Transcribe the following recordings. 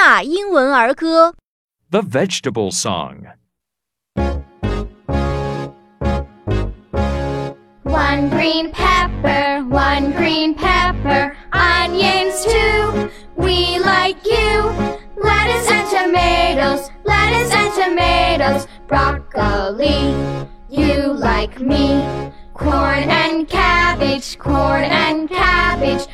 纳英文儿歌。 The Vegetable Song. One green pepper, one green pepper, onions too. We like you. Lettuce and tomatoes, lettuce and tomatoes, broccoli. You like me. Corn and cabbage, corn and cabbage,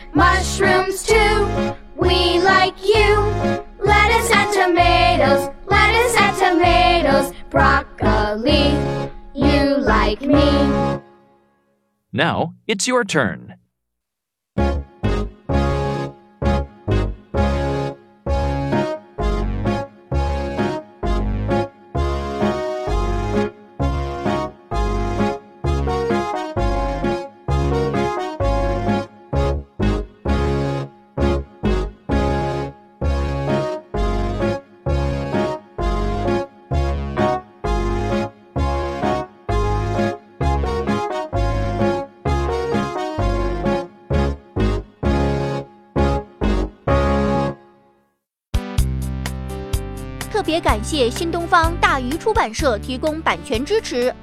Tomatoes, lettuce and tomatoes, broccoli. You like me. Now it's your turn. 特别感谢新东方大鱼出版社提供版权支持。